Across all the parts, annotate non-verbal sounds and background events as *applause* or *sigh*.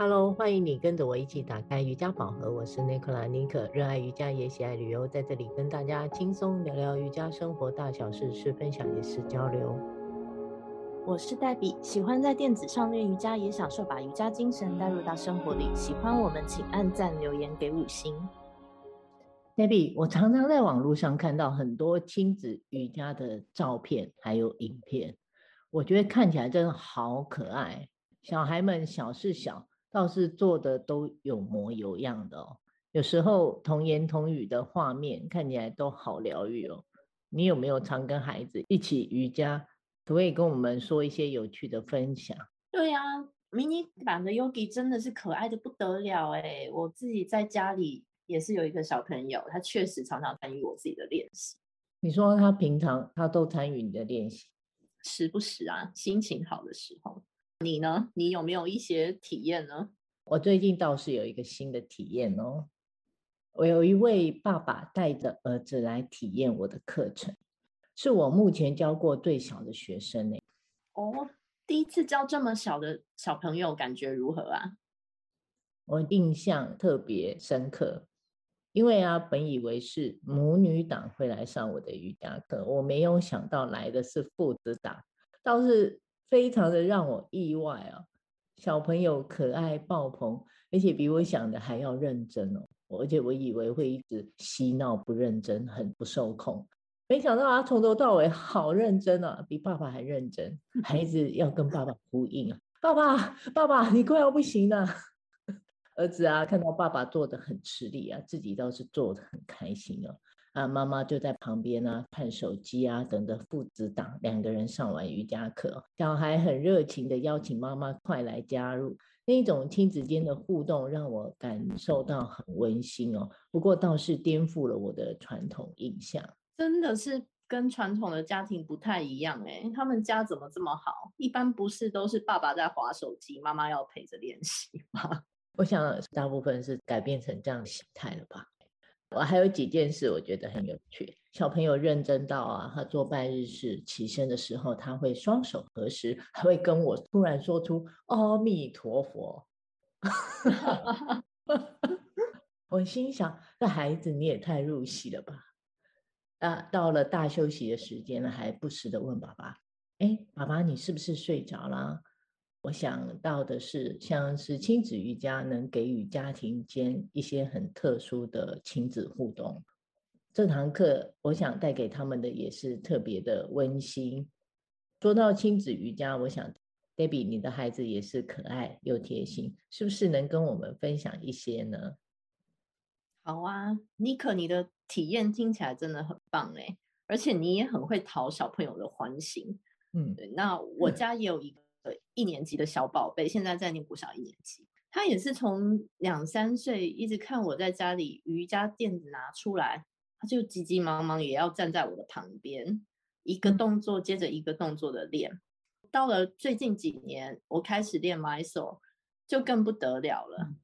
Hello，欢迎你跟着我一起打开瑜伽宝盒。我是 Nicola 妮可，热爱瑜伽也喜爱旅游，在这里跟大家轻松聊聊瑜伽生活大小事，是分享也是交流。我是黛比，喜欢在垫子上练瑜伽，也享受把瑜伽精神带入到生活里。喜欢我们，请按赞留言给五星。黛比，我常常在网络上看到很多亲子瑜伽的照片，还有影片，我觉得看起来真的好可爱。小孩们小是小。倒是做的都有模有样的哦，有时候童言童语的画面看起来都好疗愈哦。你有没有常跟孩子一起瑜伽？可不可以跟我们说一些有趣的分享？对呀，迷你版的 Yogi 真的是可爱的不得了哎！我自己在家里也是有一个小朋友，他确实常常参与我自己的练习。你说他平常他都参与你的练习？时不时啊，心情好的时候。你呢？你有没有一些体验呢？我最近倒是有一个新的体验哦。我有一位爸爸带着儿子来体验我的课程，是我目前教过最小的学生呢。哦，第一次教这么小的小朋友，感觉如何啊？我印象特别深刻，因为啊，本以为是母女党会来上我的瑜伽课，我没有想到来的是父子党，倒是。非常的让我意外啊！小朋友可爱爆棚，而且比我想的还要认真哦。而且我以为会一直嬉闹不认真，很不受控，没想到他从头到尾好认真啊，比爸爸还认真。孩子要跟爸爸呼应啊，爸爸，爸爸，你快要不行了。*laughs* 儿子啊，看到爸爸做得很吃力啊，自己倒是做得很开心哦。啊，妈妈就在旁边啊，看手机啊，等着父子档两个人上完瑜伽课，小孩很热情的邀请妈妈快来加入，那一种亲子间的互动让我感受到很温馨哦。不过倒是颠覆了我的传统印象，真的是跟传统的家庭不太一样哎，他们家怎么这么好？一般不是都是爸爸在划手机，妈妈要陪着练习吗？我想大部分是改变成这样的形态了吧。我还有几件事，我觉得很有趣。小朋友认真到啊，他做拜日式起身的时候，他会双手合十，还会跟我突然说出“阿弥陀佛。*laughs* ” *laughs* 我心想，这孩子你也太入戏了吧！啊，到了大休息的时间了，还不时的问爸爸：“哎，爸爸，你是不是睡着了？”我想到的是，像是亲子瑜伽能给予家庭间一些很特殊的亲子互动。这堂课，我想带给他们的也是特别的温馨。说到亲子瑜伽，我想，Debbie，你的孩子也是可爱又贴心，是不是能跟我们分享一些呢？好啊，妮可，你的体验听起来真的很棒哎，而且你也很会讨小朋友的欢心。嗯，对，那 *laughs* 我家也有一个。一年级的小宝贝，现在在念国小一年级。他也是从两三岁一直看我在家里瑜伽垫子拿出来，他就急急忙忙也要站在我的旁边，一个动作接着一个动作的练。到了最近几年，我开始练 Mysore，就更不得了了。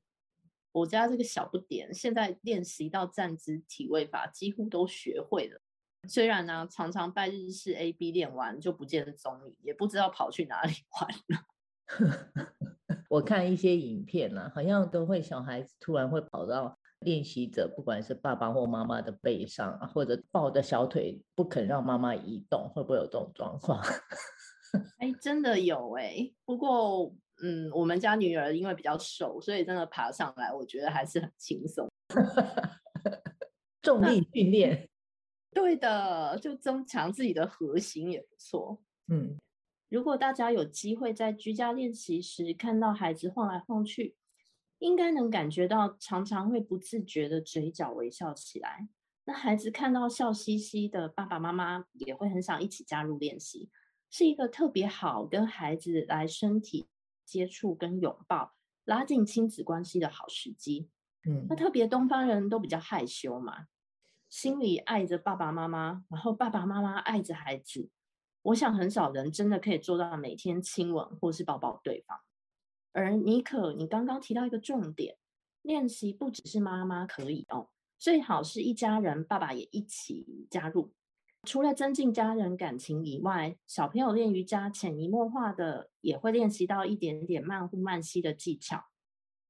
我家这个小不点，现在练习到站姿体位法几乎都学会了。虽然呢，常常拜日式 A B 练完就不见踪影，也不知道跑去哪里玩了。*laughs* 我看一些影片呢、啊，好像都会小孩子突然会跑到练习者，不管是爸爸或妈妈的背上，或者抱着小腿不肯让妈妈移动，会不会有这种状况？*laughs* 哎，真的有哎、欸。不过，嗯，我们家女儿因为比较瘦，所以真的爬上来，我觉得还是很轻松。*laughs* 重力训练。对的，就增强自己的核心也不错。嗯，如果大家有机会在居家练习时看到孩子晃来晃去，应该能感觉到常常会不自觉的嘴角微笑起来。那孩子看到笑嘻嘻的爸爸妈妈，也会很想一起加入练习，是一个特别好跟孩子来身体接触跟拥抱，拉近亲子关系的好时机。嗯，那特别东方人都比较害羞嘛。心里爱着爸爸妈妈，然后爸爸妈妈爱着孩子。我想很少人真的可以做到每天亲吻或是抱抱对方。而妮可，你刚刚提到一个重点，练习不只是妈妈可以哦，最好是一家人，爸爸也一起加入。除了增进家人感情以外，小朋友练瑜伽潜移默化的也会练习到一点点慢呼慢吸的技巧。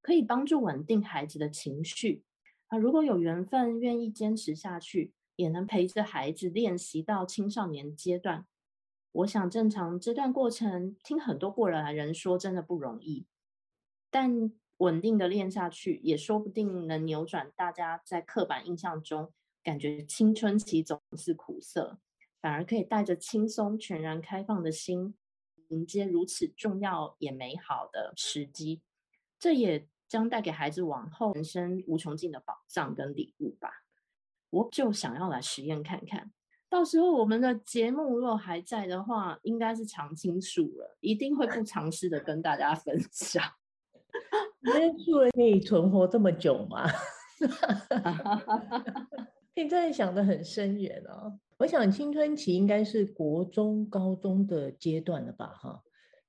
可以帮助稳定孩子的情绪。啊，如果有缘分，愿意坚持下去，也能陪着孩子练习到青少年阶段。我想，正常这段过程，听很多过来人说，真的不容易。但稳定的练下去，也说不定能扭转大家在刻板印象中感觉青春期总是苦涩，反而可以带着轻松、全然开放的心，迎接如此重要也美好的时机。这也将带给孩子往后人生无穷尽的宝藏跟礼物吧。我就想要来实验看看，到时候我们的节目如果还在的话，应该是常青树了，一定会不藏私的跟大家分享。*laughs* 这树可以存活这么久吗？*laughs* 你真的想得很深远哦。我想青春期应该是国中、高中的阶段了吧？哈，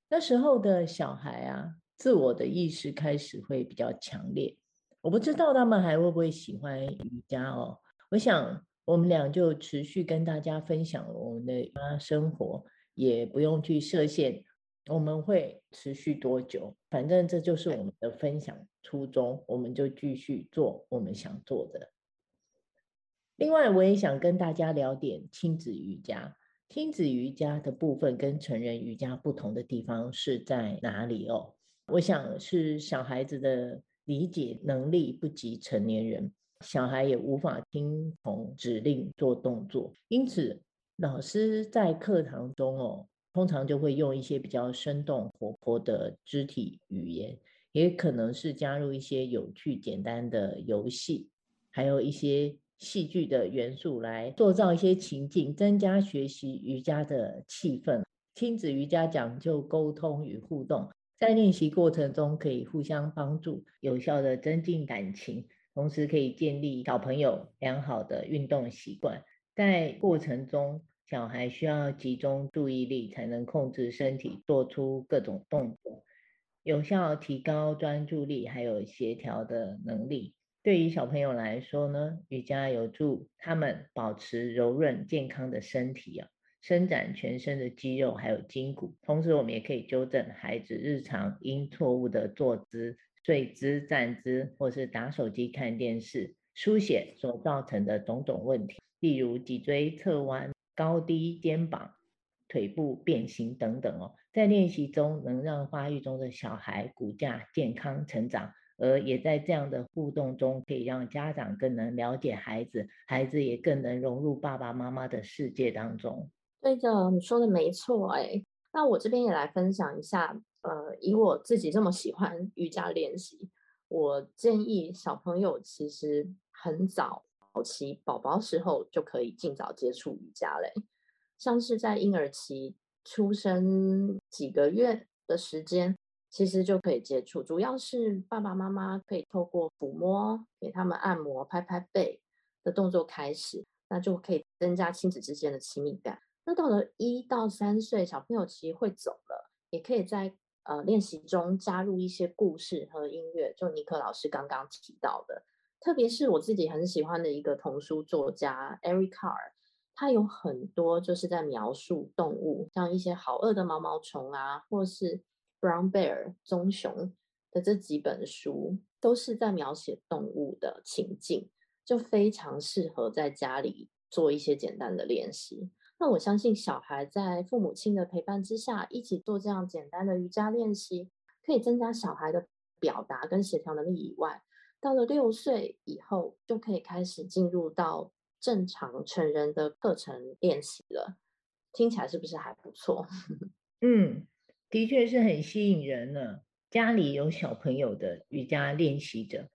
那时候的小孩啊，自我的意识开始会比较强烈。我不知道他们还会不会喜欢瑜伽哦。我想我们俩就持续跟大家分享我们的生活，也不用去设限。我们会持续多久？反正这就是我们的分享初衷，我们就继续做我们想做的。另外，我也想跟大家聊点亲子瑜伽。亲子瑜伽的部分跟成人瑜伽不同的地方是在哪里哦？我想是小孩子的理解能力不及成年人，小孩也无法听从指令做动作，因此老师在课堂中哦。通常就会用一些比较生动活泼的肢体语言，也可能是加入一些有趣简单的游戏，还有一些戏剧的元素来塑造一些情境，增加学习瑜伽的气氛。亲子瑜伽讲究沟通与互动，在练习过程中可以互相帮助，有效的增进感情，同时可以建立小朋友良好的运动习惯。在过程中，小孩需要集中注意力，才能控制身体，做出各种动作，有效提高专注力，还有协调的能力。对于小朋友来说呢，瑜伽有助他们保持柔软健康的身体啊，伸展全身的肌肉还有筋骨。同时，我们也可以纠正孩子日常因错误的坐姿、睡姿、站姿，或是打手机、看电视、书写所造成的种种问题，例如脊椎侧弯。高低肩膀、腿部变形等等哦，在练习中能让发育中的小孩骨架健康成长，而也在这样的互动中，可以让家长更能了解孩子，孩子也更能融入爸爸妈妈的世界当中。对的，你说的没错哎。那我这边也来分享一下，呃，以我自己这么喜欢瑜伽练习，我建议小朋友其实很早。早期宝宝时候就可以尽早接触瑜伽嘞，像是在婴儿期出生几个月的时间，其实就可以接触。主要是爸爸妈妈可以透过抚摸、给他们按摩、拍拍背的动作开始，那就可以增加亲子之间的亲密感。那到了一到三岁，小朋友其实会走了，也可以在呃练习中加入一些故事和音乐，就尼克老师刚刚提到的。特别是我自己很喜欢的一个童书作家 Eric Carr，他有很多就是在描述动物，像一些好饿的毛毛虫啊，或是 Brown Bear 棕熊的这几本书，都是在描写动物的情境，就非常适合在家里做一些简单的练习。那我相信小孩在父母亲的陪伴之下，一起做这样简单的瑜伽练习，可以增加小孩的表达跟协调能力以外。到了六岁以后，就可以开始进入到正常成人的课程练习了。听起来是不是还不错？*laughs* 嗯，的确是很吸引人呢。家里有小朋友的瑜伽练习者，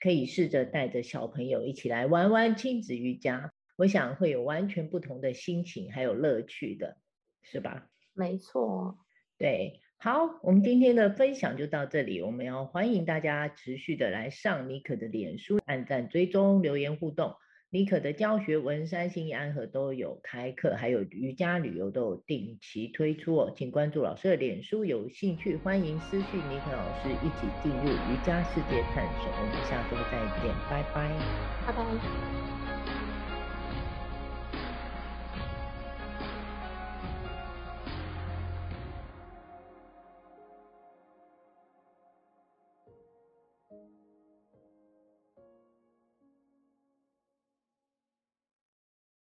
可以试着带着小朋友一起来玩玩亲子瑜伽，我想会有完全不同的心情还有乐趣的，是吧？没错，对。好，我们今天的分享就到这里。我们要欢迎大家持续的来上妮可的脸书，按赞、追踪、留言互动。妮可的教学文山、新义安和都有开课，还有瑜伽旅游都有定期推出哦。请关注老师的脸书，有兴趣欢迎私讯妮可老师一起进入瑜伽世界探索。我们下周再见，拜拜，拜拜。